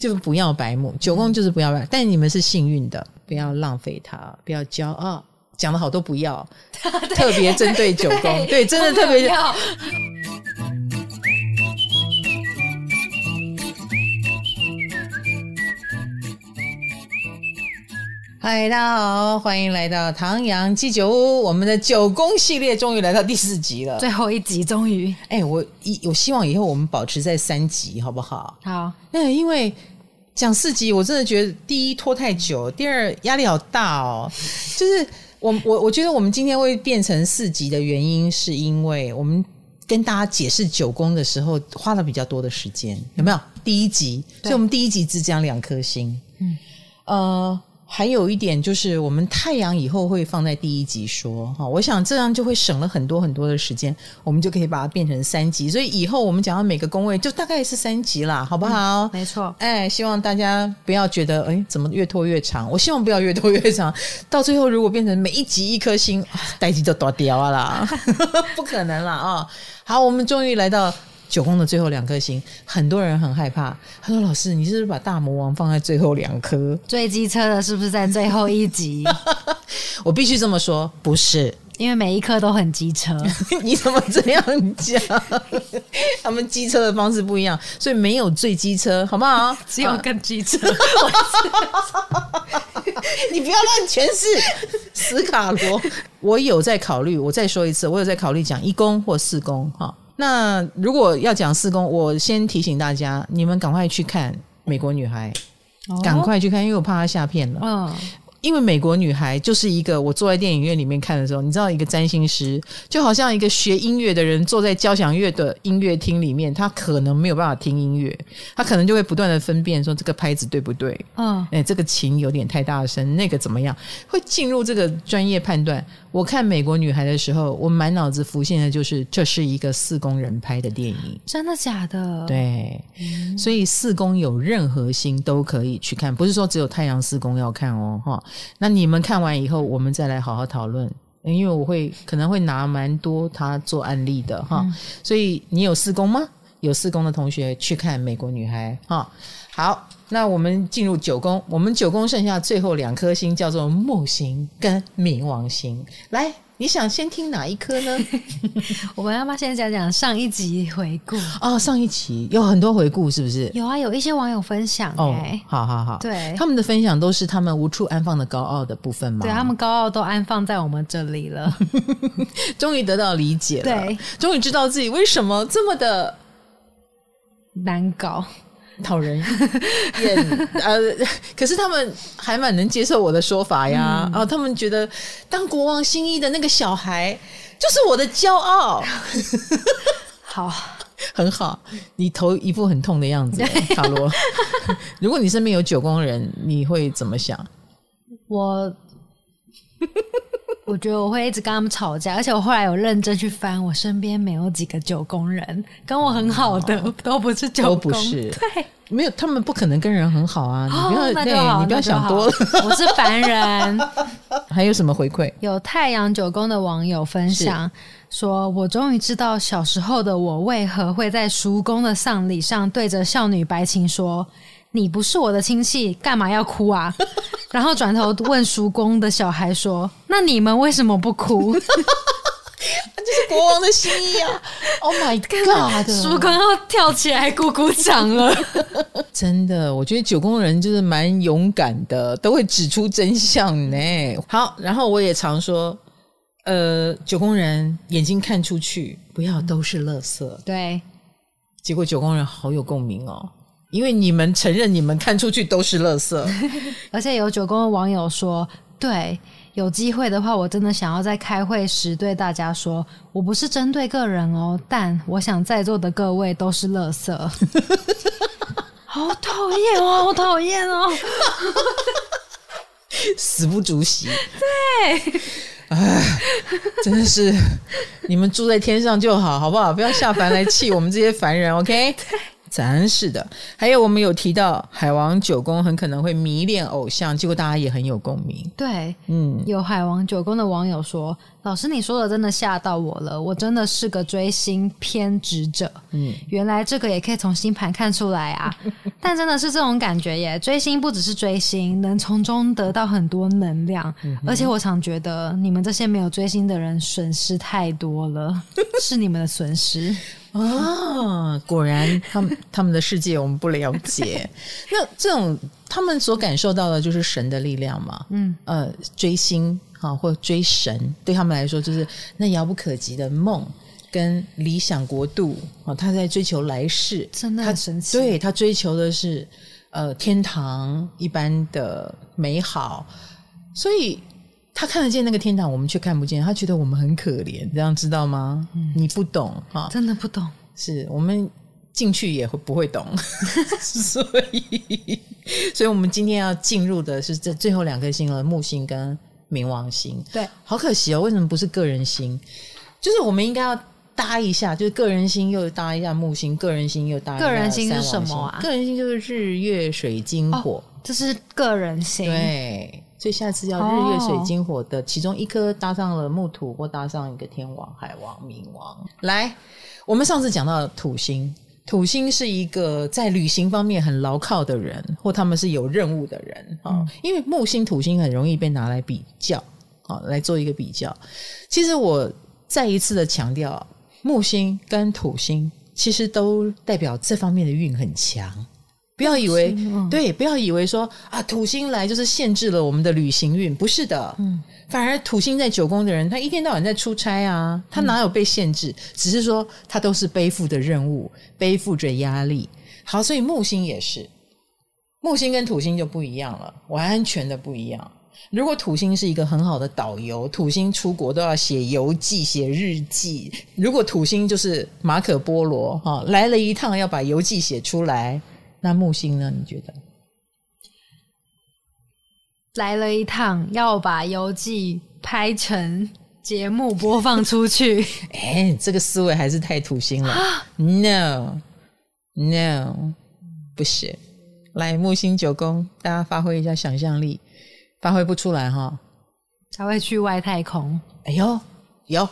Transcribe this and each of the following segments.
就不要白目。九宫就是不要白，但你们是幸运的，不要浪费它，不要骄傲。讲的好都不要，特别针对九宫，对，真的特别要。嗨，大家好，欢迎来到唐阳鸡酒屋。我们的九宫系列终于来到第四集了，最后一集终于。哎，我一我希望以后我们保持在三集，好不好？好。那因为讲四集，我真的觉得第一拖太久，第二压力好大哦。就是我我我觉得我们今天会变成四集的原因，是因为我们跟大家解释九宫的时候花了比较多的时间，有没有？第一集，所以我们第一集只讲两颗星。嗯，呃。还有一点就是，我们太阳以后会放在第一集说哈，我想这样就会省了很多很多的时间，我们就可以把它变成三集，所以以后我们讲到每个宫位就大概是三集啦，好不好？嗯，没错，哎，希望大家不要觉得哎，怎么越拖越长？我希望不要越拖越长，到最后如果变成每一集一颗星，待机就断掉了，不可能啦啊！好，我们终于来到。九宫的最后两颗星，很多人很害怕。他说：“老师，你是不是把大魔王放在最后两颗？最机车的是不是在最后一集？” 我必须这么说，不是，因为每一颗都很机车。你怎么这样讲？他们机车的方式不一样，所以没有最机车，好不好？只有更机车。你不要乱诠释，斯卡罗。我有在考虑，我再说一次，我有在考虑讲一宫或四宫，哈。那如果要讲四宫，我先提醒大家，你们赶快去看《美国女孩》，赶快去看，因为我怕她下片了。嗯。因为美国女孩就是一个，我坐在电影院里面看的时候，你知道，一个占星师就好像一个学音乐的人坐在交响乐的音乐厅里面，他可能没有办法听音乐，他可能就会不断的分辨说这个拍子对不对，嗯，哎，这个琴有点太大声，那个怎么样，会进入这个专业判断。我看美国女孩的时候，我满脑子浮现的就是这是一个四宫人拍的电影，真的假的？对，嗯，所以四宫有任何星都可以去看，不是说只有太阳四宫要看哦，哈。那你们看完以后，我们再来好好讨论，因为我会可能会拿蛮多他做案例的哈，嗯、所以你有四宫吗？有四宫的同学去看《美国女孩》哈。好，那我们进入九宫，我们九宫剩下最后两颗星叫做木星跟冥王星，来。你想先听哪一颗呢？我们要不要先讲讲上一集回顾？哦，上一集有很多回顾，是不是？有啊，有一些网友分享。哦，好好好，对，他们的分享都是他们无处安放的高傲的部分吗？对，他们高傲都安放在我们这里了，终于得到理解了，对，终于知道自己为什么这么的难搞。讨人 厌，呃，可是他们还蛮能接受我的说法呀。嗯、哦，他们觉得当国王新衣的那个小孩就是我的骄傲。好，很好。你头一副很痛的样子，卡罗。如果你身边有九宫人，你会怎么想？我。我觉得我会一直跟他们吵架，而且我后来有认真去翻，我身边没有几个九宫人跟我很好的，哦、都不是九宫，都不是。对，没有，他们不可能跟人很好啊！你不要，哦、对，你不要想多了。我是凡人。还有什么回馈？有太阳九宫的网友分享是说：“我终于知道小时候的我为何会在叔公的丧礼上对着少女白琴说。”你不是我的亲戚，干嘛要哭啊？然后转头问叔公的小孩说：“那你们为什么不哭？” 这是国王的心意啊！Oh my god！叔公要跳起来鼓鼓掌了。真的，我觉得九宫人就是蛮勇敢的，都会指出真相呢。好，然后我也常说，呃，九宫人眼睛看出去，不要都是垃圾。对，结果九宫人好有共鸣哦。因为你们承认你们看出去都是垃圾，而且有九宫的网友说：“对，有机会的话，我真的想要在开会时对大家说，我不是针对个人哦，但我想在座的各位都是垃圾。”好讨厌哦，好讨厌哦，死不足惜。对，哎，真的是你们住在天上就好，好不好？不要下凡来气我们这些凡人，OK？咱是的。还有我们有提到海王九宫很可能会迷恋偶像，结果大家也很有共鸣。对，嗯，有海王九宫的网友说。老师，你说的真的吓到我了，我真的是个追星偏执者。嗯，原来这个也可以从星盘看出来啊！但真的是这种感觉耶，追星不只是追星，能从中得到很多能量。嗯、而且我常觉得，你们这些没有追星的人损失太多了，是你们的损失啊！果然，他们他们的世界我们不了解。那这种他们所感受到的就是神的力量嘛？嗯，呃，追星。啊，或追神，对他们来说就是那遥不可及的梦跟理想国度啊。他在追求来世，真的很神对他追求的是呃天堂一般的美好，所以他看得见那个天堂，我们却看不见。他觉得我们很可怜，这样知道吗？嗯、你不懂啊，真的不懂。是我们进去也会不会懂，所以，所以我们今天要进入的是这最后两颗星了，木星跟。冥王星，对，好可惜哦，为什么不是个人星？就是我们应该要搭一下，就是个人星又搭一下木星，个人星又搭一下。个人星是什么啊？个人星就是日月水金火，哦、这是个人星。对，所以下次要日月水金火的其中一颗搭上了木土，或搭上一个天王、海王、冥王。来，我们上次讲到土星。土星是一个在旅行方面很牢靠的人，或他们是有任务的人啊。嗯、因为木星、土星很容易被拿来比较啊，来做一个比较。其实我再一次的强调，木星跟土星其实都代表这方面的运很强。不要以为、嗯、对，不要以为说啊，土星来就是限制了我们的旅行运，不是的。嗯，反而土星在九宫的人，他一天到晚在出差啊，他哪有被限制？嗯、只是说他都是背负的任务，背负着压力。好，所以木星也是，木星跟土星就不一样了，完全的不一样。如果土星是一个很好的导游，土星出国都要写游记、写日记。如果土星就是马可波罗哈，来了一趟要把游记写出来。那木星呢？你觉得来了一趟，要把游记拍成节目播放出去？哎，这个思维还是太土星了。啊、No，No，不是。来木星九宫，大家发挥一下想象力，发挥不出来哈，他会去外太空。哎呦，有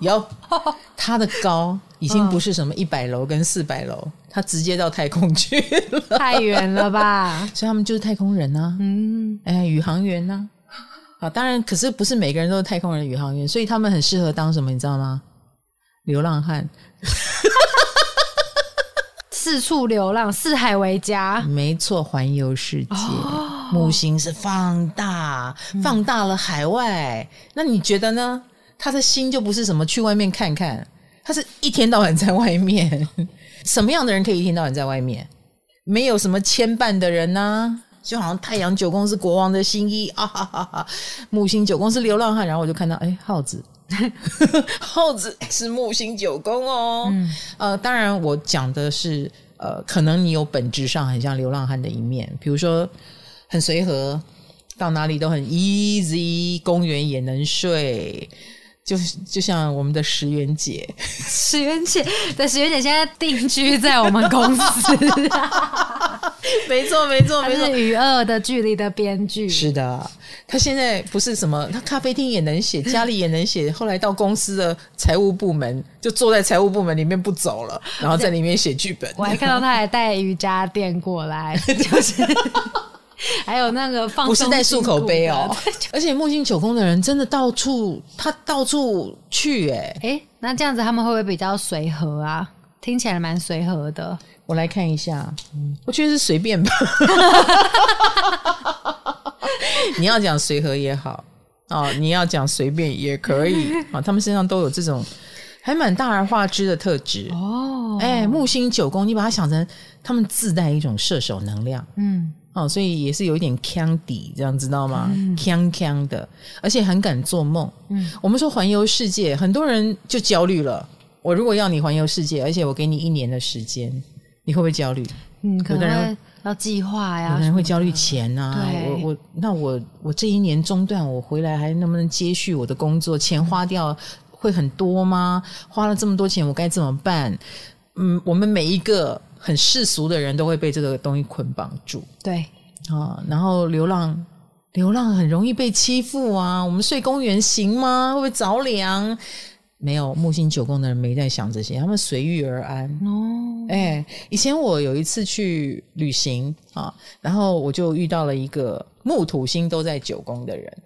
有，它的高已经不是什么一百楼跟四百楼。他直接到太空去了，太远了吧？所以他们就是太空人啊。嗯，哎，宇航员呢？啊，当然，可是不是每个人都是太空人、宇航员，所以他们很适合当什么？你知道吗？流浪汉，四处流浪，四海为家。没错，环游世界。哦、木星是放大，放大了海外。嗯、那你觉得呢？他的心就不是什么去外面看看，他是一天到晚在外面。什么样的人可以一天到晚在外面？没有什么牵绊的人呢、啊？就好像太阳九宫是国王的新衣啊哈哈哈，木星九宫是流浪汉，然后我就看到哎，耗子，耗子是木星九宫哦。嗯、呃，当然我讲的是呃，可能你有本质上很像流浪汉的一面，比如说很随和，到哪里都很 easy，公园也能睡。就就像我们的石原姐，石原姐，对，石原姐现在定居在我们公司。没错，没错，没错，是与恶的距离的编剧。是的，他现在不是什么，他咖啡厅也能写，家里也能写。后来到公司的财务部门，就坐在财务部门里面不走了，然后在里面写剧本。我还看到他还带瑜伽垫过来，就是。还有那个放，不是带漱口杯哦，而且木星九宫的人真的到处，他到处去哎哎，那这样子他们会不会比较随和啊？听起来蛮随和的。我来看一下，嗯，我觉得是随便吧。你要讲随和也好哦，你要讲随便也可以啊，他们身上都有这种还蛮大而化之的特质哦。哎，木星九宫，你把它想成他们自带一种射手能量，嗯。哦，所以也是有一点腔底，这样知道吗？腔腔、嗯、的，而且很敢做梦。嗯，我们说环游世界，很多人就焦虑了。我如果要你环游世界，而且我给你一年的时间，你会不会焦虑？嗯，可能会要计划呀。有的人会焦虑钱啊。我我那我我这一年中断，我回来还能不能接续我的工作？钱花掉会很多吗？花了这么多钱，我该怎么办？嗯，我们每一个很世俗的人都会被这个东西捆绑住。对啊，然后流浪，流浪很容易被欺负啊。我们睡公园行吗？会不会着凉？没有，木星九宫的人没在想这些，他们随遇而安。哦，哎，以前我有一次去旅行啊，然后我就遇到了一个木土星都在九宫的人，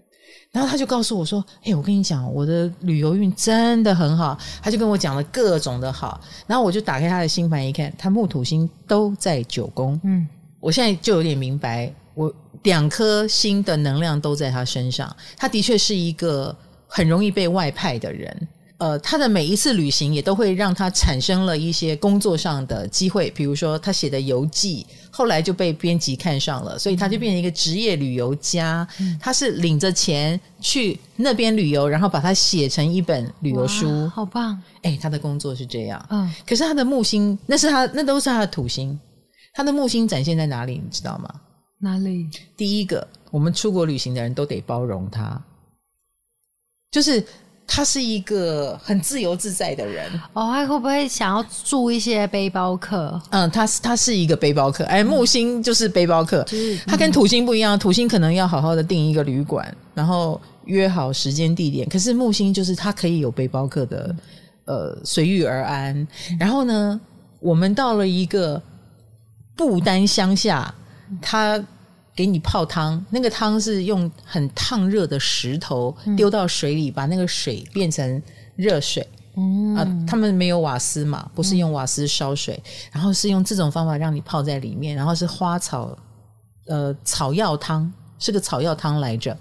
然后他就告诉我说：“哎，我跟你讲，我的旅游运真的很好。”他就跟我讲了各种的好，然后我就打开他的星盘一看，他木土星都在九宫。嗯，我现在就有点明白，我两颗星的能量都在他身上，他的确是一个很容易被外派的人。呃，他的每一次旅行也都会让他产生了一些工作上的机会，比如说他写的游记，后来就被编辑看上了，所以他就变成一个职业旅游家。嗯、他是领着钱去那边旅游，然后把它写成一本旅游书，好棒！哎，他的工作是这样。嗯，可是他的木星，那是他，那都是他的土星。他的木星展现在哪里？你知道吗？哪里？第一个，我们出国旅行的人都得包容他，就是。他是一个很自由自在的人哦，他会不会想要住一些背包客？嗯，他是他是一个背包客，哎，木星就是背包客，就是他跟土星不一样，土星可能要好好的订一个旅馆，然后约好时间地点，可是木星就是他可以有背包客的，呃，随遇而安。然后呢，我们到了一个不丹乡下，他。给你泡汤，那个汤是用很烫热的石头丢到水里，嗯、把那个水变成热水。嗯啊，他们没有瓦斯嘛，不是用瓦斯烧水，嗯、然后是用这种方法让你泡在里面，然后是花草呃草药汤，是个草药汤来着。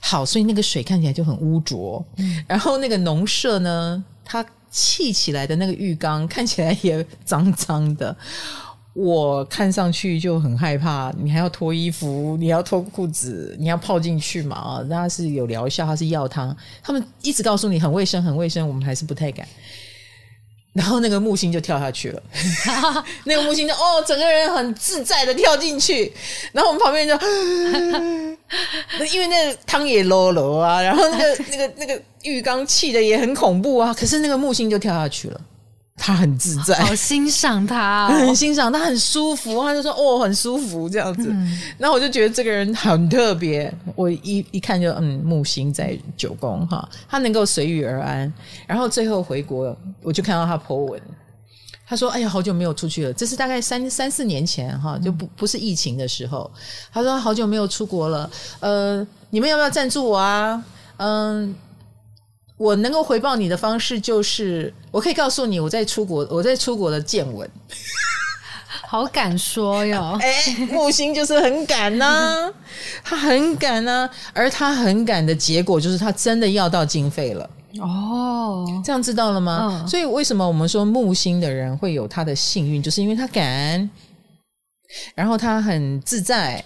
好，所以那个水看起来就很污浊。嗯、然后那个农舍呢，它砌起来的那个浴缸看起来也脏脏的。我看上去就很害怕，你还要脱衣服，你要脱裤子，你要泡进去嘛？啊，它是有疗效，它是药汤，他们一直告诉你很卫生，很卫生，我们还是不太敢。然后那个木星就跳下去了，那个木星就哦，整个人很自在的跳进去，然后我们旁边就，因为那个汤也啰啰啊，然后那个那个那个浴缸砌的也很恐怖啊，可是那个木星就跳下去了。他很自在，好欣赏他，哦，很欣赏他，很舒服。他就说：“哦，很舒服这样子。嗯”然后我就觉得这个人很特别。我一一看就嗯，木星在九宫哈，他能够随遇而安。然后最后回国，我就看到他 po 文，他说：“哎呀，好久没有出去了。”这是大概三三四年前哈，就不不是疫情的时候。他说：“好久没有出国了，呃，你们要不要赞助我啊？”嗯。我能够回报你的方式就是，我可以告诉你我在出国，我在出国的见闻。好敢说哟！哎、欸，木星就是很敢呐、啊，他很敢呐、啊，而他很敢的结果就是他真的要到经费了。哦，这样知道了吗？嗯、所以为什么我们说木星的人会有他的幸运，就是因为他敢，然后他很自在，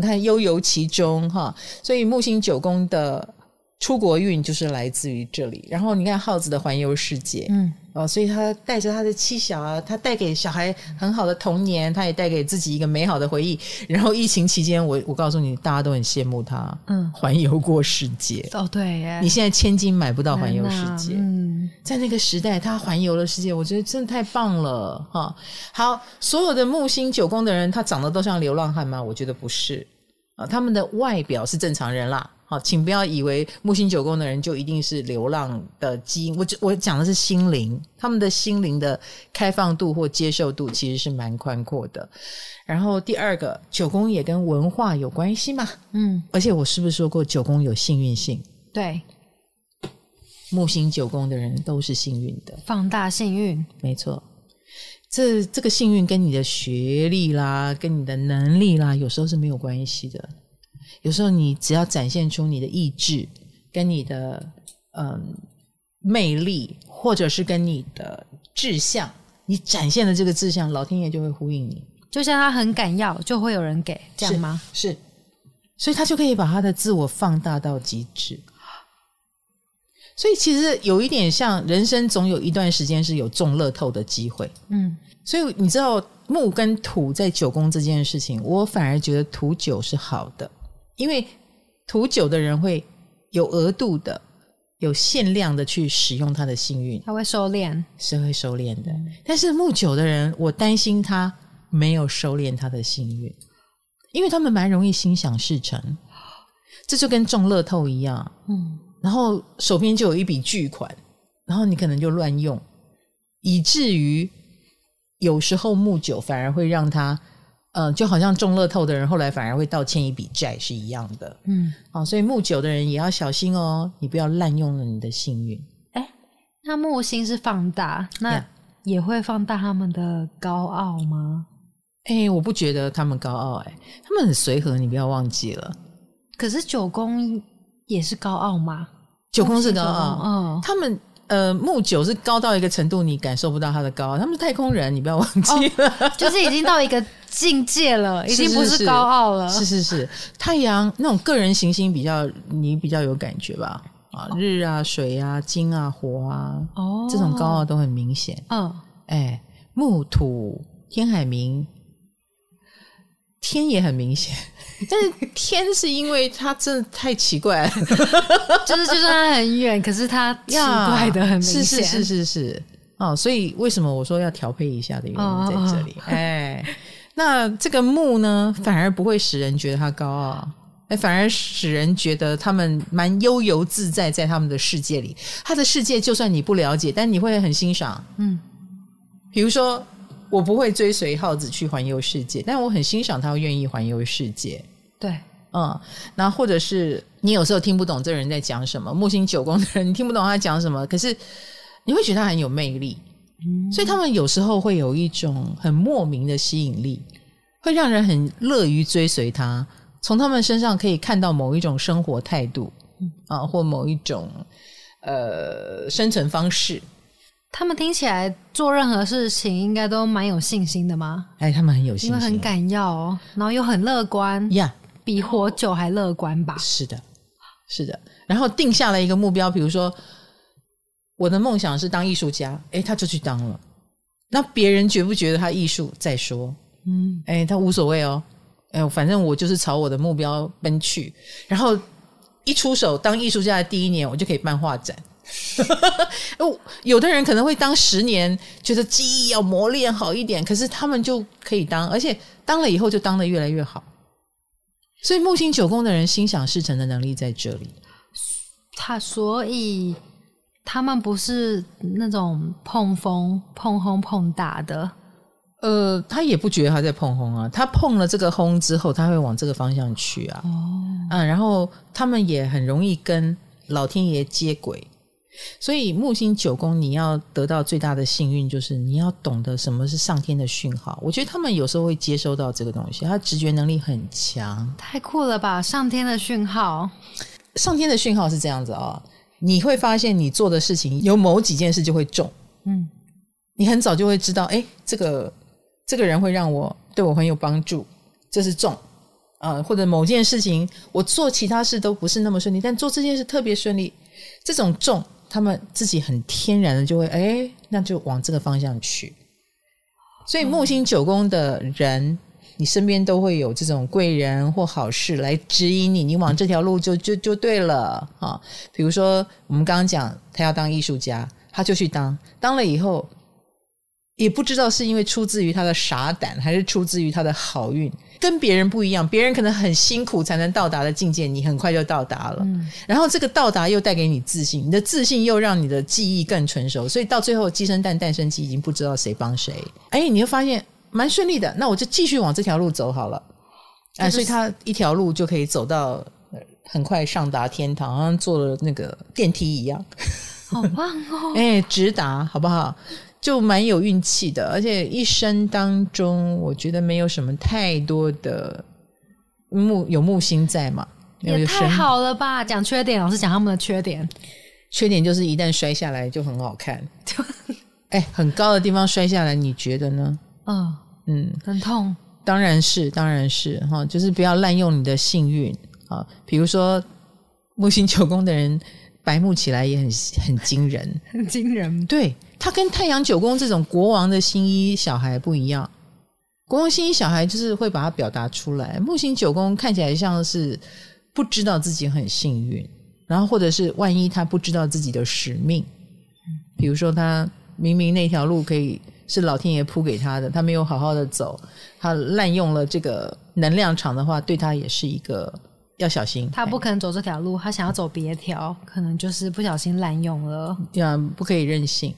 他悠游其中哈。所以木星九宫的。出国运就是来自于这里，然后你看耗子的环游世界，嗯，哦，所以他带着他的妻小啊，他带给小孩很好的童年，他也带给自己一个美好的回忆。然后疫情期间，我我告诉你，大家都很羡慕他，嗯，环游过世界。哦，对耶，你现在千金买不到环游世界，嗯，在那个时代，他环游了世界，我觉得真的太棒了哈。好，所有的木星九宫的人，他长得都像流浪汉吗？我觉得不是啊，他们的外表是正常人啦。好，请不要以为木星九宫的人就一定是流浪的基因。我我讲的是心灵，他们的心灵的开放度或接受度其实是蛮宽阔的。然后第二个，九宫也跟文化有关系嘛。嗯，而且我是不是说过九宫有幸运性？对，木星九宫的人都是幸运的，放大幸运，没错。这这个幸运跟你的学历啦，跟你的能力啦，有时候是没有关系的。有时候你只要展现出你的意志，跟你的嗯魅力，或者是跟你的志向，你展现的这个志向，老天爷就会呼应你。就像他很敢要，就会有人给，这样吗？是，是，所以他就可以把他的自我放大到极致。所以其实有一点像人生，总有一段时间是有中乐透的机会。嗯，所以你知道木跟土在九宫这件事情，我反而觉得土九是好的。因为土九的人会有额度的有限量的去使用他的幸运，他会收敛，是会收敛的。但是木九的人，我担心他没有收敛他的幸运，因为他们蛮容易心想事成，这就跟中乐透一样，嗯，然后手边就有一笔巨款，然后你可能就乱用，以至于有时候木九反而会让他。嗯、呃，就好像中乐透的人，后来反而会倒欠一笔债是一样的。嗯，好、哦，所以木九的人也要小心哦，你不要滥用了你的幸运。哎，那木星是放大，那也会放大他们的高傲吗？哎，我不觉得他们高傲，哎，他们很随和，你不要忘记了。可是九宫也是高傲吗？九宫是高傲，嗯，他们。呃，木九是高到一个程度，你感受不到它的高。他们是太空人，你不要忘记了，哦、就是已经到一个境界了，已经不是高傲了。是是是，太阳那种个人行星比较，你比较有感觉吧？啊，日啊、水啊、金啊、火啊，哦，这种高傲都很明显。嗯、哦，哎，木土天海冥。天也很明显，但是天是因为它真的太奇怪了，就是就算它很远，可是它奇怪的很明显，是是是是是。哦，所以为什么我说要调配一下的原因在这里？哎，那这个木呢，反而不会使人觉得他高傲，哎，反而使人觉得他们蛮悠游自在，在他们的世界里，他的世界就算你不了解，但你会很欣赏，嗯，比如说。我不会追随耗子去环游世界，但我很欣赏他愿意环游世界。对，嗯，那或者是你有时候听不懂这人在讲什么，木星九宫的人你听不懂他讲什么，可是你会觉得他很有魅力，嗯，所以他们有时候会有一种很莫名的吸引力，会让人很乐于追随他，从他们身上可以看到某一种生活态度，嗯啊，或某一种呃生存方式。他们听起来做任何事情应该都蛮有信心的吗？哎，他们很有信心，因为很敢要，然后又很乐观呀，yeah. 比活久还乐观吧？是的，是的。然后定下了一个目标，比如说我的梦想是当艺术家，哎，他就去当了。那别人觉不觉得他艺术再说？嗯，哎，他无所谓哦，哎，反正我就是朝我的目标奔去。然后一出手当艺术家的第一年，我就可以办画展。哦，有的人可能会当十年，觉得记忆要磨练好一点，可是他们就可以当，而且当了以后就当的越来越好。所以木星九宫的人心想事成的能力在这里。他所以他们不是那种碰风碰轰碰打的，呃，他也不觉得他在碰轰啊，他碰了这个轰之后，他会往这个方向去啊。哦，嗯，然后他们也很容易跟老天爷接轨。所以木星九宫，你要得到最大的幸运，就是你要懂得什么是上天的讯号。我觉得他们有时候会接收到这个东西，他直觉能力很强，太酷了吧！上天的讯号，上天的讯号是这样子啊、哦，你会发现你做的事情有某几件事就会中，嗯，你很早就会知道，哎，这个这个人会让我对我很有帮助，这是中啊、呃，或者某件事情我做其他事都不是那么顺利，但做这件事特别顺利，这种中。他们自己很天然的就会哎，那就往这个方向去。所以木星九宫的人，你身边都会有这种贵人或好事来指引你，你往这条路就就就对了啊。比如说我们刚刚讲，他要当艺术家，他就去当，当了以后。也不知道是因为出自于他的傻胆，还是出自于他的好运，跟别人不一样。别人可能很辛苦才能到达的境界，你很快就到达了。嗯，然后这个到达又带给你自信，你的自信又让你的记忆更成熟，所以到最后鸡生蛋，蛋生鸡，已经不知道谁帮谁。哎，你会发现蛮顺利的，那我就继续往这条路走好了。哎，所以他一条路就可以走到很快上达天堂，好像坐了那个电梯一样，好棒哦！哎，直达好不好？就蛮有运气的，而且一生当中，我觉得没有什么太多的木有木星在嘛，也太好了吧？讲缺点，老师讲他们的缺点，缺点就是一旦摔下来就很好看，哎，很高的地方摔下来，你觉得呢？嗯嗯，很痛，当然是，当然是哈，就是不要滥用你的幸运啊，比如说木星九宫的人。白目起来也很很惊人，很惊人。对，他跟太阳九宫这种国王的新衣小孩不一样，国王新衣小孩就是会把它表达出来。木星九宫看起来像是不知道自己很幸运，然后或者是万一他不知道自己的使命，比如说他明明那条路可以是老天爷铺给他的，他没有好好的走，他滥用了这个能量场的话，对他也是一个要小心。他不可能走这条路，他想要走别条，可能就是不小心滥用了。对啊，不可以任性。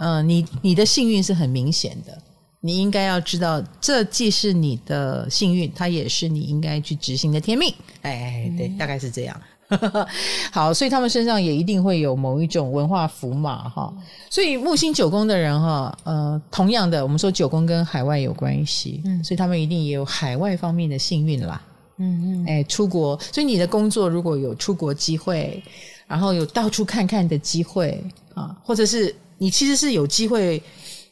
嗯、呃，你你的幸运是很明显的，你应该要知道，这既是你的幸运，它也是你应该去执行的天命。哎，对，大概是这样。好，所以他们身上也一定会有某一种文化符码哈。所以木星九宫的人哈，呃，同样的，我们说九宫跟海外有关系，嗯，所以他们一定也有海外方面的幸运啦。嗯嗯，哎，出国，所以你的工作如果有出国机会，然后有到处看看的机会啊，或者是你其实是有机会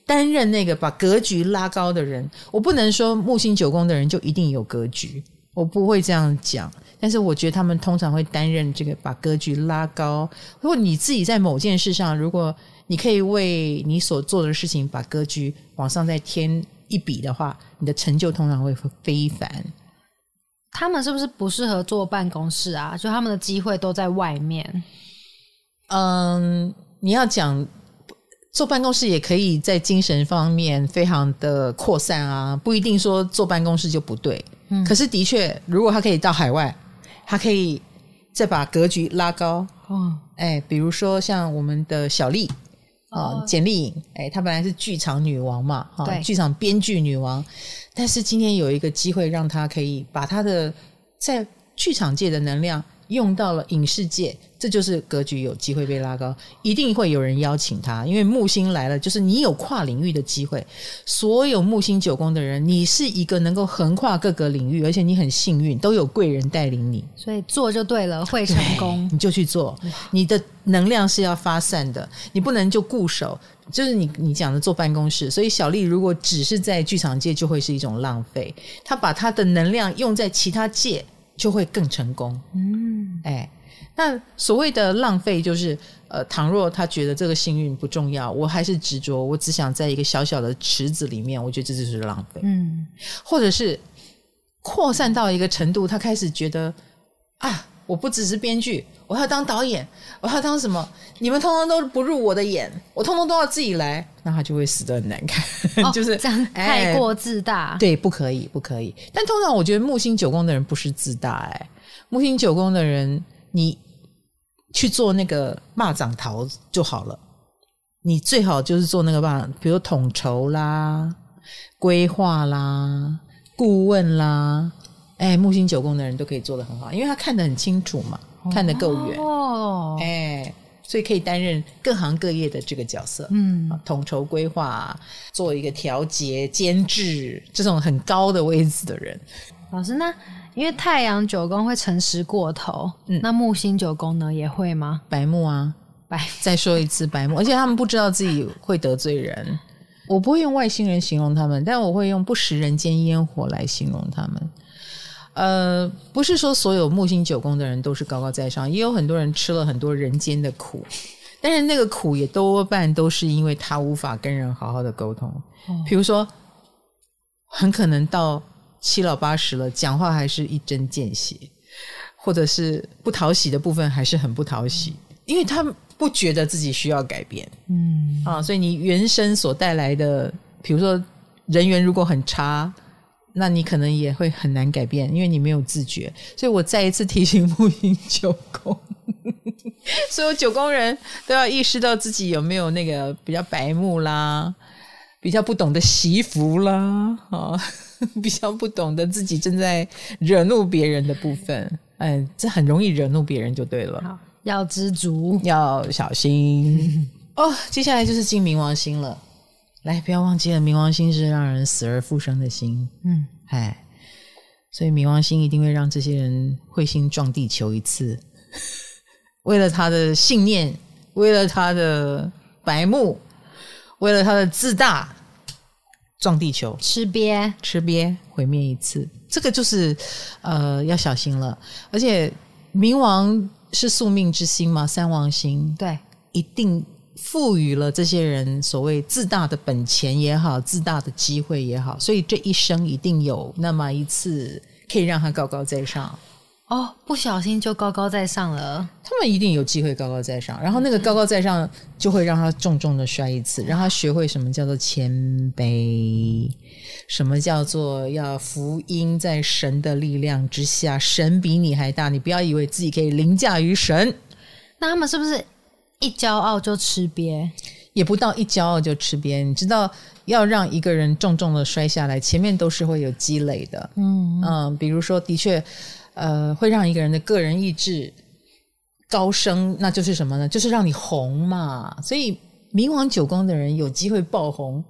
担任那个把格局拉高的人。我不能说木星九宫的人就一定有格局，我不会这样讲。但是我觉得他们通常会担任这个把格局拉高。如果你自己在某件事上，如果你可以为你所做的事情把格局往上再添一笔的话，你的成就通常会非凡。他们是不是不适合坐办公室啊？就他们的机会都在外面。嗯，你要讲坐办公室也可以在精神方面非常的扩散啊，不一定说坐办公室就不对。嗯，可是的确，如果他可以到海外。他可以再把格局拉高，哦，哎，比如说像我们的小丽啊，简丽颖，哎，她本来是剧场女王嘛，哈，对，剧场编剧女王，但是今天有一个机会，让她可以把她的在剧场界的能量用到了影视界。这就是格局有机会被拉高，一定会有人邀请他，因为木星来了，就是你有跨领域的机会。所有木星九宫的人，你是一个能够横跨各个领域，而且你很幸运，都有贵人带领你，所以做就对了，会成功，你就去做。你的能量是要发散的，你不能就固守，就是你你讲的坐办公室。所以小丽如果只是在剧场界，就会是一种浪费。她把她的能量用在其他界，就会更成功。嗯，哎。那所谓的浪费，就是呃，倘若他觉得这个幸运不重要，我还是执着，我只想在一个小小的池子里面，我觉得这就是浪费。嗯，或者是扩散到一个程度，他开始觉得啊，我不只是编剧，我要当导演，我要当什么？你们通通都不入我的眼，我通通都要自己来，那他就会死得很难看。哦、就是这样，太过自大。哎，对，不可以，不可以。但通常我觉得木星九宫的人不是自大，哎，木星九宫的人，你。去做那个蚂蚱头就好了。你最好就是做那个蚂，比如统筹啦、规划啦、顾问啦。哎，木星九宫的人都可以做得很好，因为他看得很清楚嘛，看得够远。哦，哎，所以可以担任各行各业的这个角色。嗯，统筹规划，做一个调节、监制这种很高的位置的人。老师那？因为太阳九宫会诚实过头，嗯，那木星九宫呢也会吗？白木啊，白。再说一次，白木，而且他们不知道自己会得罪人。我不会用外星人形容他们，但我会用不食人间烟火来形容他们。呃，不是说所有木星九宫的人都是高高在上，也有很多人吃了很多人间的苦，但是那个苦也多半都是因为他无法跟人好好的沟通。哦，比如说，很可能到。七老八十了，讲话还是一针见血，或者是不讨喜的部分还是很不讨喜，因为他不觉得自己需要改变，嗯。啊，所以你原生所带来的，比如说人缘如果很差，那你可能也会很难改变，因为你没有自觉。所以我再一次提醒木星九宫，所有九宫人都要意识到自己有没有那个比较白目啦，比较不懂得惜福啦，啊。比较不懂得自己正在惹怒别人的部分，嗯，这很容易惹怒别人就对了。要知足，要小心 哦。接下来就是金冥王星了，来，不要忘记了，冥王星是让人死而复生的星。嗯，哎，所以冥王星一定会让这些人彗星撞地球一次，为了他的信念，为了他的白目，为了他的自大。撞地球，吃瘪，吃瘪，毁灭一次，这个就是呃要小心了。而且冥王是宿命之星嘛，三王星，对，一定赋予了这些人所谓自大的本钱也好，自大的机会也好，所以这一生一定有那么一次可以让他高高在上。哦，不小心就高高在上了。他们一定有机会高高在上，然后那个高高在上就会让他重重的摔一次，让他学会什么叫做谦卑，什么叫做要福音在神的力量之下，神比你还大，你不要以为自己可以凌驾于神。那他们是不是一骄傲就吃瘪？也不到一骄傲就吃瘪，你知道，要让一个人重重的摔下来，前面都是会有积累的。嗯嗯，比如说，的确。呃，会让一个人的个人意志高升，那就是什么呢？就是让你红嘛。所以冥王九宫的人有机会爆红，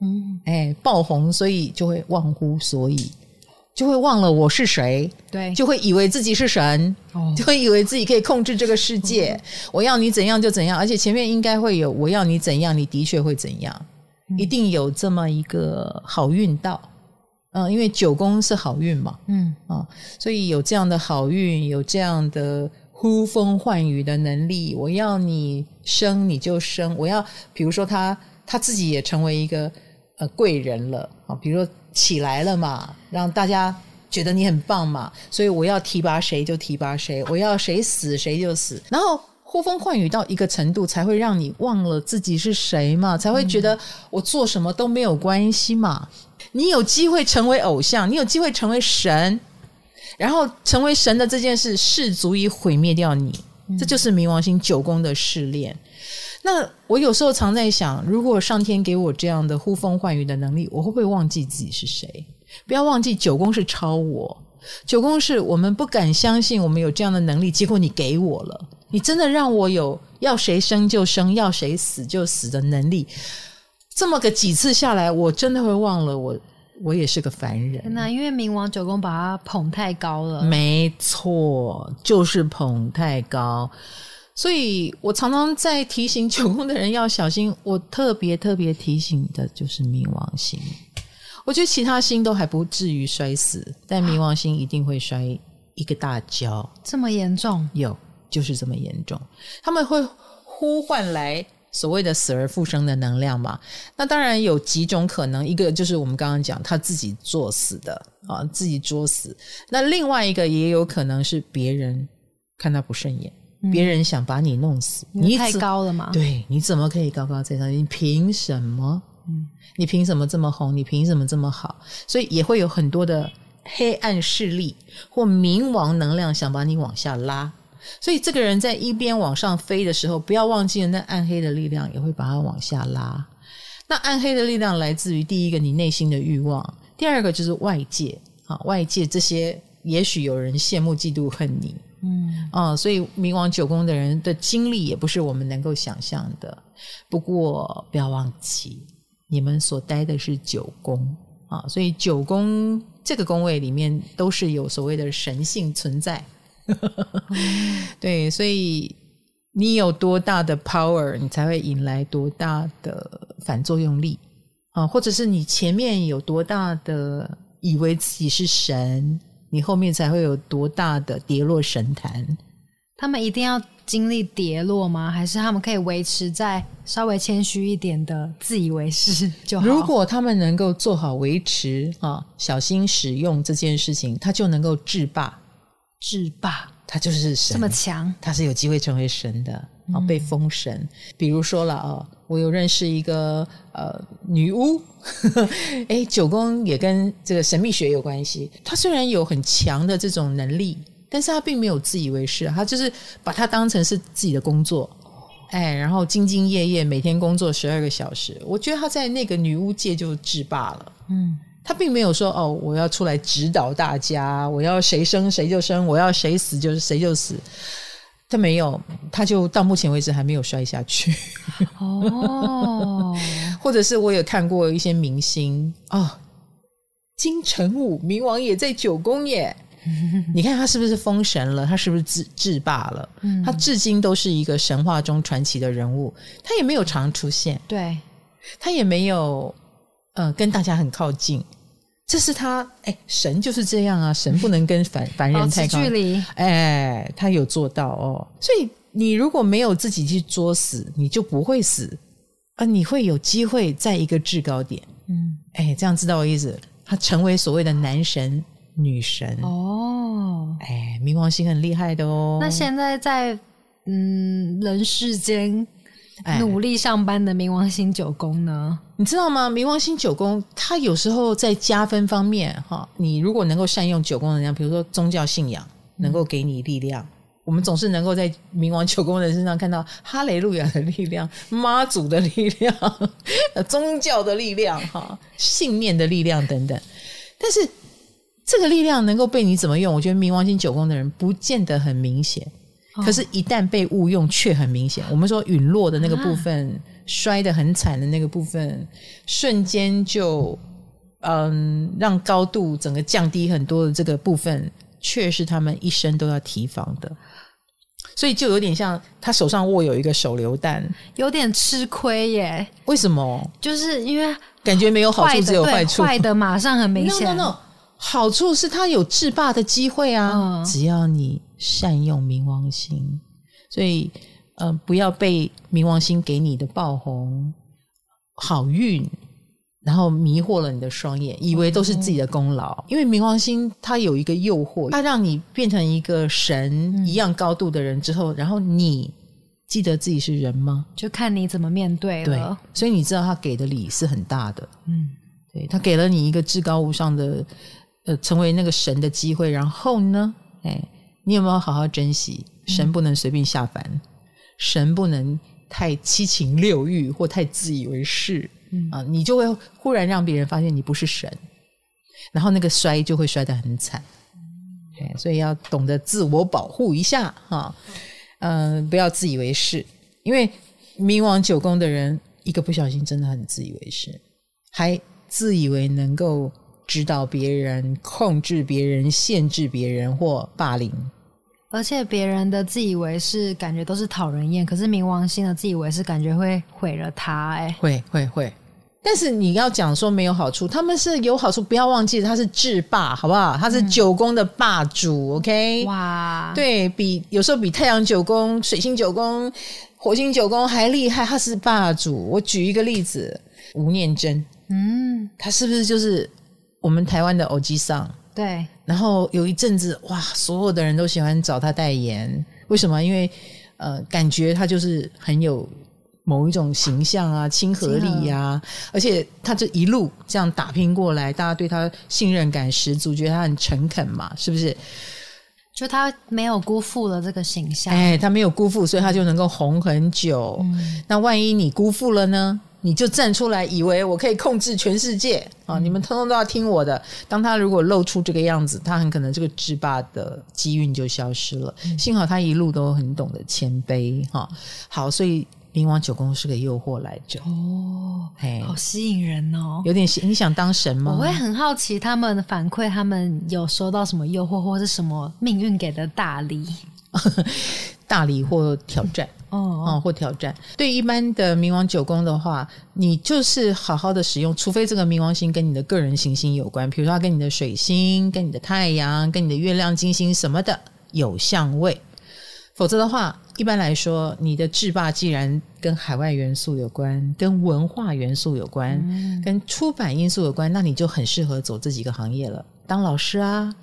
嗯，哎，爆红，所以就会忘乎所以，就会忘了我是谁，对，就会以为自己是神，哦，就会以为自己可以控制这个世界。嗯，我要你怎样就怎样，而且前面应该会有我要你怎样，你的确会怎样，嗯，一定有这么一个好运到。嗯，因为九宫是好运嘛，嗯啊，所以有这样的好运，有这样的呼风唤雨的能力。我要你生你就生，我要比如说他他自己也成为一个呃贵人了啊，比如说起来了嘛，让大家觉得你很棒嘛，所以我要提拔谁就提拔谁，我要谁死谁就死，然后呼风唤雨到一个程度，才会让你忘了自己是谁嘛，才会觉得我做什么都没有关系嘛。你有机会成为偶像，你有机会成为神，然后成为神的这件事，是足以毁灭掉你。这就是冥王星九宫的试炼。那我有时候常在想，如果上天给我这样的呼风唤雨的能力，我会不会忘记自己是谁？不要忘记，九宫是超我，九宫是我们不敢相信我们有这样的能力，结果你给我了，你真的让我有要谁生就生，要谁死就死的能力。这么个几次下来，我真的会忘了我，我也是个凡人。那因为冥王九宫把他捧太高了，没错，就是捧太高。所以我常常在提醒九宫的人要小心。我特别特别提醒的就是冥王星。我觉得其他星都还不至于摔死，但冥王星一定会摔一个大跤。这么严重？有，就是这么严重。他们会呼唤来。所谓的死而复生的能量嘛，那当然有几种可能，一个就是我们刚刚讲他自己作死的啊，自己作死。那另外一个也有可能是别人看他不顺眼，嗯、别人想把你弄死。你太高了嘛？对，你怎么可以高高在上？你凭什么？嗯，你凭什么这么红？你凭什么这么好？所以也会有很多的黑暗势力或冥王能量想把你往下拉。所以这个人在一边往上飞的时候，不要忘记了那暗黑的力量也会把他往下拉。那暗黑的力量来自于第一个你内心的欲望，第二个就是外界啊，外界这些也许有人羡慕、嫉妒、恨你，嗯啊，所以冥王九宫的人的经历也不是我们能够想象的。不过不要忘记，你们所待的是九宫啊，所以九宫这个宫位里面都是有所谓的神性存在。对，所以你有多大的 power，你才会引来多大的反作用力啊！或者是你前面有多大的以为自己是神，你后面才会有多大的跌落神坛。他们一定要经历跌落吗？还是他们可以维持在稍微谦虚一点的自以为是就好？如果他们能够做好维持啊，小心使用这件事情，他就能够制霸。制霸，他就是神，这么强，他是有机会成为神的被封神。比如说了啊，我有认识一个呃女巫，哎，九宫也跟这个神秘学有关系。她虽然有很强的这种能力，但是她并没有自以为是，她就是把它当成是自己的工作，哎，然后兢兢业业，每天工作十二个小时。我觉得她在那个女巫界就制霸了，嗯。他并没有说哦，我要出来指导大家，我要谁生谁就生，我要谁死就是谁就死。他没有，他就到目前为止还没有摔下去。哦，或者是我有看过一些明星哦，金城武冥王也在九宫耶。你看他是不是封神了？他是不是制制霸了？嗯，他至今都是一个神话中传奇的人物。他也没有常出现，对，他也没有呃跟大家很靠近。这是他哎，神就是这样啊，神不能跟凡凡人太高距离。哎，他有做到哦。所以你如果没有自己去作死，你就不会死啊，你会有机会在一个制高点。嗯，哎，这样知道我意思？他成为所谓的男神女神哦。哎，冥王星很厉害的哦。那现在在嗯人世间努力上班的冥王星九宫呢？你知道吗？冥王星九宫，它有时候在加分方面哈，你如果能够善用九宫能量，比如说宗教信仰，能够给你力量。嗯我们总是能够在冥王九宫人身上看到哈雷路亚的力量、妈祖的力量、宗教的力量、哈信念的力量等等。但是这个力量能够被你怎么用？我觉得冥王星九宫的人不见得很明显，可是，一旦被误用，却很明显。我们说陨落的那个部分，摔得很惨的那个部分，瞬间就嗯，让高度整个降低很多的这个部分，却是他们一生都要提防的。所以就有点像他手上握有一个手榴弹，有点吃亏耶。为什么？就是因为感觉没有好处，只有坏处。坏的马上很明显。No, no, no. 好处是他有制霸的机会啊！嗯、只要你善用冥王星，所以呃，不要被冥王星给你的爆红、好运。然后迷惑了你的双眼，以为都是自己的功劳。哦、因为冥王星它有一个诱惑，它让你变成一个神一样高度的人之后，嗯、然后你记得自己是人吗？就看你怎么面对了。对，所以你知道他给的礼是很大的。嗯，对，他给了你一个至高无上的呃成为那个神的机会。然后呢，哎，你有没有好好珍惜？神不能随便下凡，嗯、神不能太七情六欲或太自以为是。嗯啊，你就会忽然让别人发现你不是神，然后那个摔就会摔得很惨。对，所以要懂得自我保护一下哈，嗯、呃，不要自以为是，因为冥王九宫的人一个不小心真的很自以为是，还自以为能够指导别人、控制别人、限制别人或霸凌。而且别人的自以为是，感觉都是讨人厌；可是冥王星的自以为是，感觉会毁了他、欸。哎，会会会。但是你要讲说没有好处，他们是有好处。不要忘记，他是制霸，好不好？他是九宫的霸主。嗯、OK，哇，对，比有时候比太阳九宫、水星九宫、火星九宫还厉害。他是霸主。我举一个例子，吴念真，嗯，他是不是就是我们台湾的欧吉桑？对，然后有一阵子哇，所有的人都喜欢找他代言，为什么？因为呃，感觉他就是很有某一种形象啊，亲和力呀、啊，而且他这一路这样打拼过来，大家对他信任感十足，觉得他很诚恳嘛，是不是？就他没有辜负了这个形象，哎，他没有辜负，所以他就能够红很久。嗯、那万一你辜负了呢？你就站出来，以为我可以控制全世界啊！你们通通都要听我的。当他如果露出这个样子，他很可能这个制霸的机运就消失了。幸好他一路都很懂得谦卑哈。好，所以冥王九宫是个诱惑来着哦，哎，好吸引人哦，有点你想当神吗？我会很好奇他们的反馈，他们有收到什么诱惑，或是什么命运给的大礼。大礼或挑战哦，哦，或挑战。对一般的冥王九宫的话，你就是好好的使用，除非这个冥王星跟你的个人行星有关，比如说它跟你的水星、跟你的太阳、跟你的月亮、金星什么的有相位。否则的话，一般来说，你的制霸既然跟海外元素有关，跟文化元素有关，嗯、跟出版因素有关，那你就很适合走这几个行业了，当老师啊，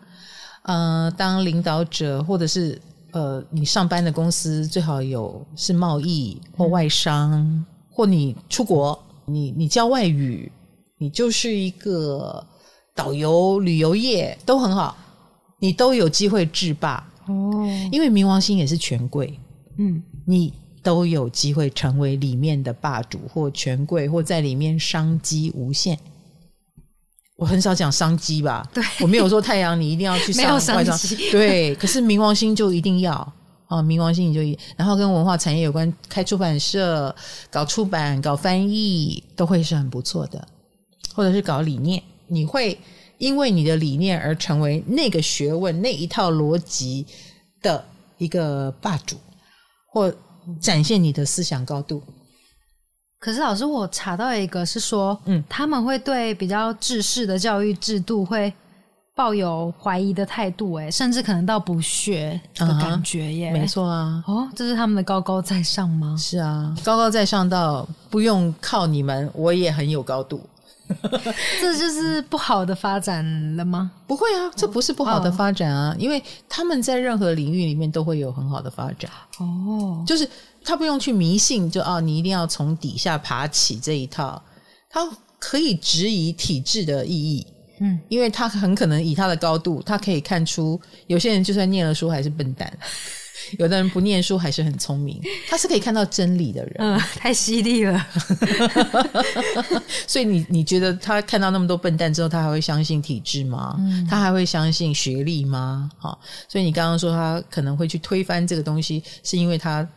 呃，当领导者，或者是。呃，你上班的公司最好有是贸易或外商，嗯、或你出国，你你教外语，你就是一个导游、旅游业都很好，你都有机会制霸哦。因为冥王星也是权贵，嗯，你都有机会成为里面的霸主或权贵，或在里面商机无限。我很少讲商机吧，对，我没有说太阳你一定要去上外商，对，可是冥王星就一定要啊，冥王星你就一，然后跟文化产业有关，开出版社、搞出版、搞翻译都会是很不错的，或者是搞理念，你会因为你的理念而成为那个学问那一套逻辑的一个霸主，或展现你的思想高度。可是老师，我查到一个是说，嗯，他们会对比较制式的教育制度会抱有怀疑的态度，哎，甚至可能到不屑的感觉耶。没错啊，哦，这是他们的高高在上吗？是啊，高高在上到不用靠你们，我也很有高度。这就是不好的发展了吗？不会啊，这不是不好的发展啊，哦、因为他们在任何领域里面都会有很好的发展。哦，就是他不用去迷信，就哦，你一定要从底下爬起这一套，他可以质疑体制的意义。嗯，因为他很可能以他的高度，他可以看出有些人就算念了书还是笨蛋。有的人不念书还是很聪明，他是可以看到真理的人。嗯，太犀利了。所以你你觉得他看到那么多笨蛋之后，他还会相信体制吗？嗯，他还会相信学历吗？好，所以你刚刚说他可能会去推翻这个东西，是因为他。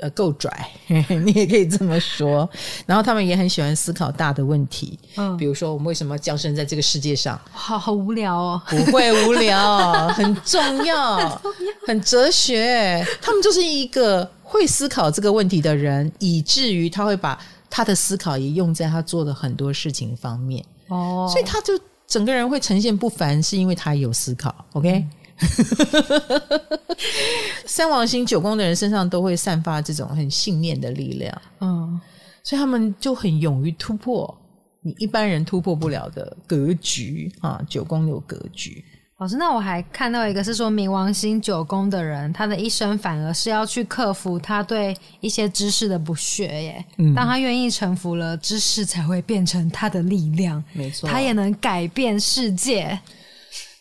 呃，够拽，你也可以这么说。然后他们也很喜欢思考大的问题，嗯，比如说我们为什么降生在这个世界上？好好无聊哦，不会无聊，很重要，很哲学。他们就是一个会思考这个问题的人，以至于他会把他的思考也用在他做的很多事情方面。哦，所以他就整个人会呈现不凡，是因为他有思考。OK。嗯 三王星九宫的人身上都会散发这种很信念的力量，嗯，所以他们就很勇于突破你一般人突破不了的格局啊。九宫有格局，老师，那我还看到一个是说冥王星九宫的人，他的一生反而是要去克服他对一些知识的不屑耶。嗯，当他愿意臣服了，知识才会变成他的力量，没错，他也能改变世界。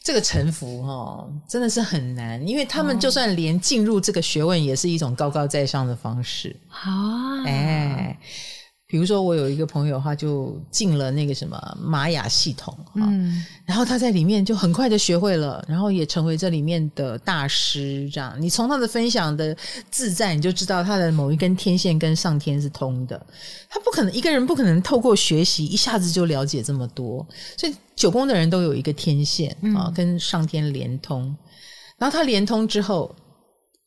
这个臣服哈，真的是很难，因为他们就算连进入这个学问，也是一种高高在上的方式。好啊，哎。比如说，我有一个朋友，他就进了那个什么玛雅系统，嗯，然后他在里面就很快就学会了，然后也成为这里面的大师。这样，你从他的分享的自在，你就知道他的某一根天线跟上天是通的。他不可能一个人不可能透过学习一下子就了解这么多，所以九宫的人都有一个天线啊，跟上天连通。然后他连通之后，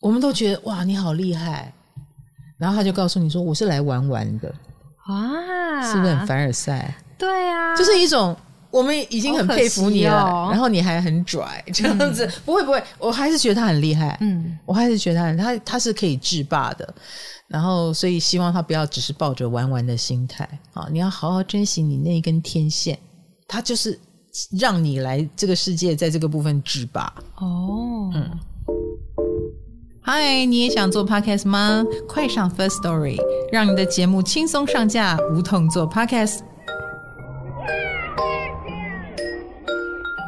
我们都觉得哇，你好厉害。然后他就告诉你说：“我是来玩玩的。”啊，是不是很凡尔赛？对呀、啊，就是一种我们已经很佩服你了，哦、然后你还很拽这样子。嗯、不会不会，我还是觉得他很厉害。嗯，我还是觉得他他他是可以制霸的。然后，所以希望他不要只是抱着玩玩的心态啊！你要好好珍惜你那一根天线，他就是让你来这个世界，在这个部分制霸。哦，嗯。嗨，你也想做 podcast 吗？快上 First Story，让你的节目轻松上架，无痛做 podcast。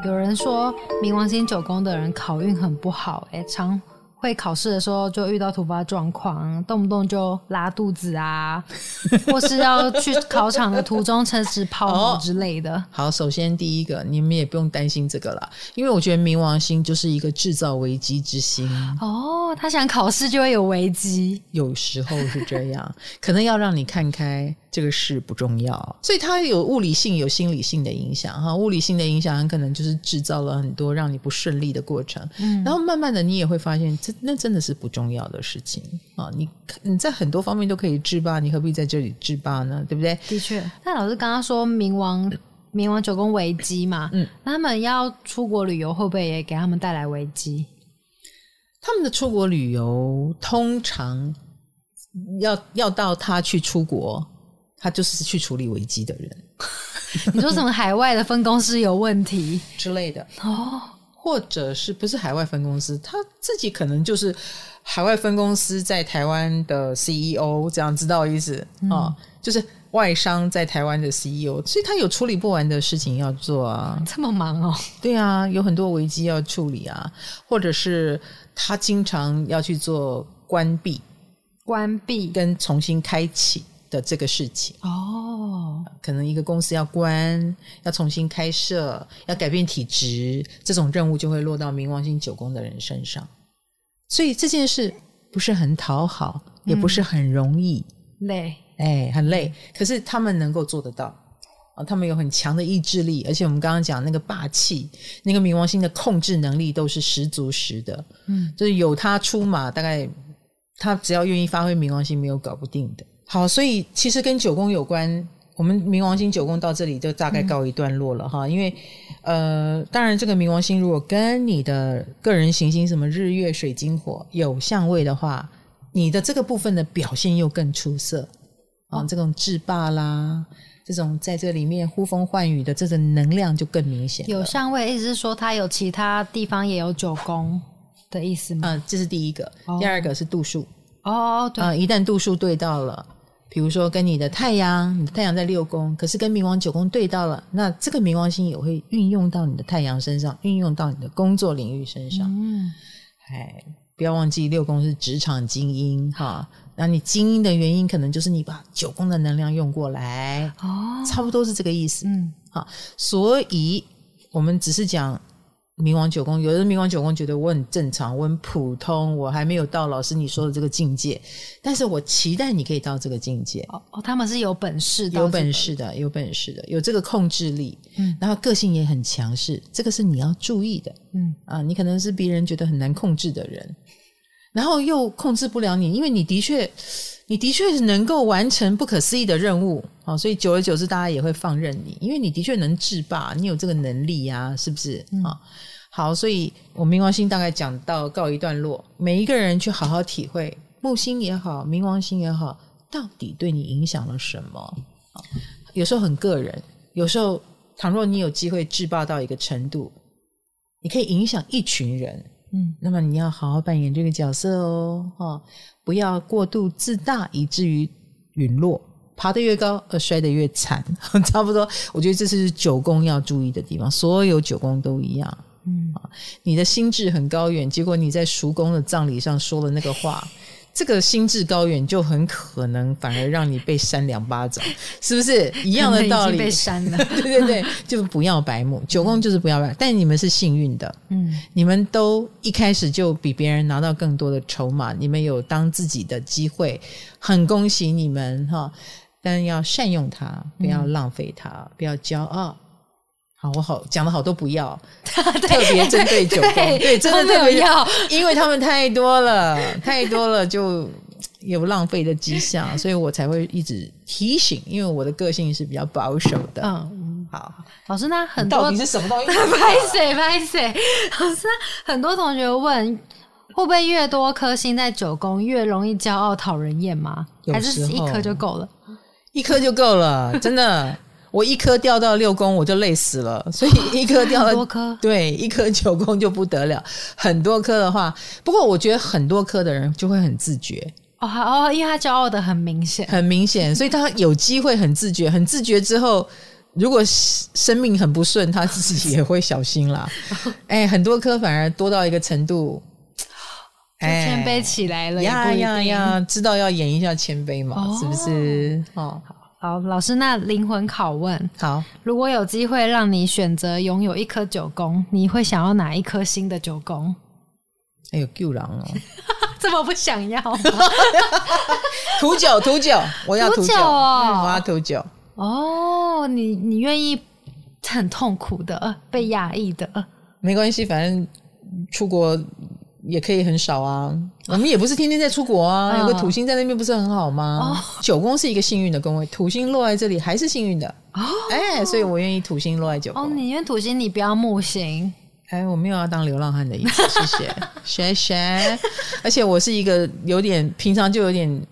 有人说冥王星九宫的人考运很不好，哎，常。会考试的时候就遇到突发状况，动不动就拉肚子啊，或是要去考场的途中车子泡之类的。好，首先第一个，你们也不用担心这个了，因为我觉得冥王星就是一个制造危机之星。哦，他想考试就会有危机，有时候是这样，可能要让你看开。这个事不重要，所以它有物理性、有心理性的影响哈。物理性的影响很可能就是制造了很多让你不顺利的过程，嗯，然后慢慢的你也会发现，这那真的是不重要的事情啊。你你在很多方面都可以制霸，你何必在这里制霸呢？对不对？的确，那老师刚刚说冥王 冥王九宫危机嘛，嗯，那他们要出国旅游会不会也给他们带来危机？他们的出国旅游通常要要到他去出国。他就是去处理危机的人。你说什么海外的分公司有问题 之类的哦，或者是不是海外分公司，他自己可能就是海外分公司在台湾的 CEO，这样知道意思啊？就是外商在台湾的 CEO，所以他有处理不完的事情要做啊。这么忙哦？对啊，有很多危机要处理啊，或者是他经常要去做关闭、关闭跟重新开启。的这个事情哦，可能一个公司要关，要重新开设，要改变体质，这种任务就会落到冥王星九宫的人身上。所以这件事不是很讨好，也不是很容易，嗯、累，哎，很累。可是他们能够做得到啊，他们有很强的意志力，而且我们刚刚讲那个霸气，那个冥王星的控制能力都是十足十的。嗯，就是有他出马，大概他只要愿意发挥冥王星，没有搞不定的。好，所以其实跟九宫有关，我们冥王星九宫到这里就大概告一段落了哈。嗯、因为呃，当然这个冥王星如果跟你的个人行星什么日月水金火有相位的话，你的这个部分的表现又更出色啊。哦、这种制霸啦，这种在这里面呼风唤雨的这种能量就更明显。有相位，意思是说它有其他地方也有九宫的意思吗？嗯，这是第一个。哦、第二个是度数。哦，对。嗯，一旦度数对到了，比如说跟你的太阳，你的太阳在六宫，可是跟冥王九宫对到了，那这个冥王星也会运用到你的太阳身上，运用到你的工作领域身上。嗯，哎。不要忘记六宫是职场精英哈，那你精英的原因可能就是你把九宫的能量用过来哦，差不多是这个意思。嗯，好，所以我们只是讲冥王九宫，有的冥王九宫觉得我很正常，我很普通，我还没有到老师你说的这个境界，但是我期待你可以到这个境界。哦，他们是有本事的，有本事的，有本事的，有这个控制力，嗯，然后个性也很强势，这个是你要注意的，嗯啊，你可能是别人觉得很难控制的人。然后又控制不了你，因为你的确，你的确是能够完成不可思议的任务，哦，所以久而久之，大家也会放任你，因为你的确能制霸，你有这个能力呀，是不是？啊、嗯，好，所以我冥王星大概讲到告一段落，每一个人去好好体会木星也好，冥王星也好，到底对你影响了什么？有时候很个人，有时候倘若你有机会制霸到一个程度，你可以影响一群人。嗯，那么你要好好扮演这个角色哦，哈，不要过度自大，以至于陨落，爬得越高呃摔得越惨，差不多。我觉得这是九宫要注意的地方，所有九宫都一样。嗯，你的心智很高远，结果你在叔公的葬礼上说了那个话。这个心智高远，就很可能反而让你被扇两巴掌，是不是？一样的道理？被扇了，对对对，就不要白目。九宫就是不要白，但你们是幸运的，嗯，你们都一开始就比别人拿到更多的筹码，你们有当自己的机会，很恭喜你们哈！但要善用它，不要浪费它，嗯、不要骄傲。好，我好讲的好多不要，特别针对九宫，对，真的特别要，因为他们太多了，太多了就有浪费的迹象，所以我才会一直提醒，因为我的个性是比较保守的。嗯，好，老师，那很多到底是什么东西？拍谁拍谁？老师，很多同学问，会不会越多颗星在九宫越容易骄傲讨人厌吗？还是一颗就够了？一颗就够了，真的。我一颗掉到六宫，我就累死了。所以一颗掉到多颗，对，一颗九宫就不得了。很多颗的话，不过我觉得很多颗的人就会很自觉哦哦，因为他骄傲的很明显，很明显，所以他有机会很自觉，很自觉之后，如果生命很不顺，他自己也会小心啦。哎，很多颗反而多到一个程度，谦卑起来了呀呀呀，知道要演一下谦卑嘛，哦、是不是？哦。好，老师，那灵魂拷问，好，如果有机会让你选择拥有一颗九宫，你会想要哪一颗新的九宫？哎呦，救人哦！这么不想要？土九，土九，我要土九哦、嗯，我要土九。哦，你你愿意很痛苦的，被压抑的？没关系，反正出国。也可以很少啊，我们也不是天天在出国啊，哦、有个土星在那边不是很好吗？哦、九宫是一个幸运的宫位，土星落在这里还是幸运的。哦，哎，所以我愿意土星落在九宫。哦，你愿土星，你不要木星。哎，我没有要当流浪汉的意思，谢谢，谢谢。而且我是一个有点平常就有点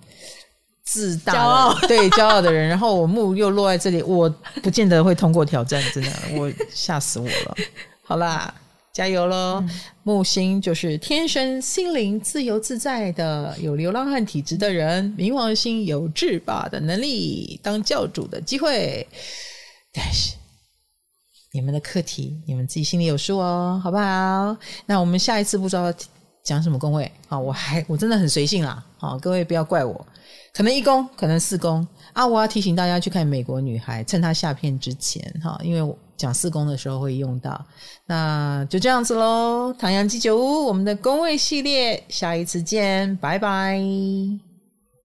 自大、骄傲，对骄傲的人，然后我木又落在这里，我不见得会通过挑战，真的，我吓死我了。好啦。加油喽！嗯、木星就是天生心灵自由自在的，有流浪汉体质的人；冥王星有制霸的能力，当教主的机会。但是你们的课题，你们自己心里有数哦，好不好？那我们下一次不知道讲什么宫位啊？我还我真的很随性啦，好，各位不要怪我，可能一宫，可能四宫啊！我要提醒大家去看《美国女孩》，趁她下片之前哈，因为我。讲四宫的时候会用到，那就这样子喽。唐阳鸡酒屋，我们的宫位系列，下一次见，拜拜。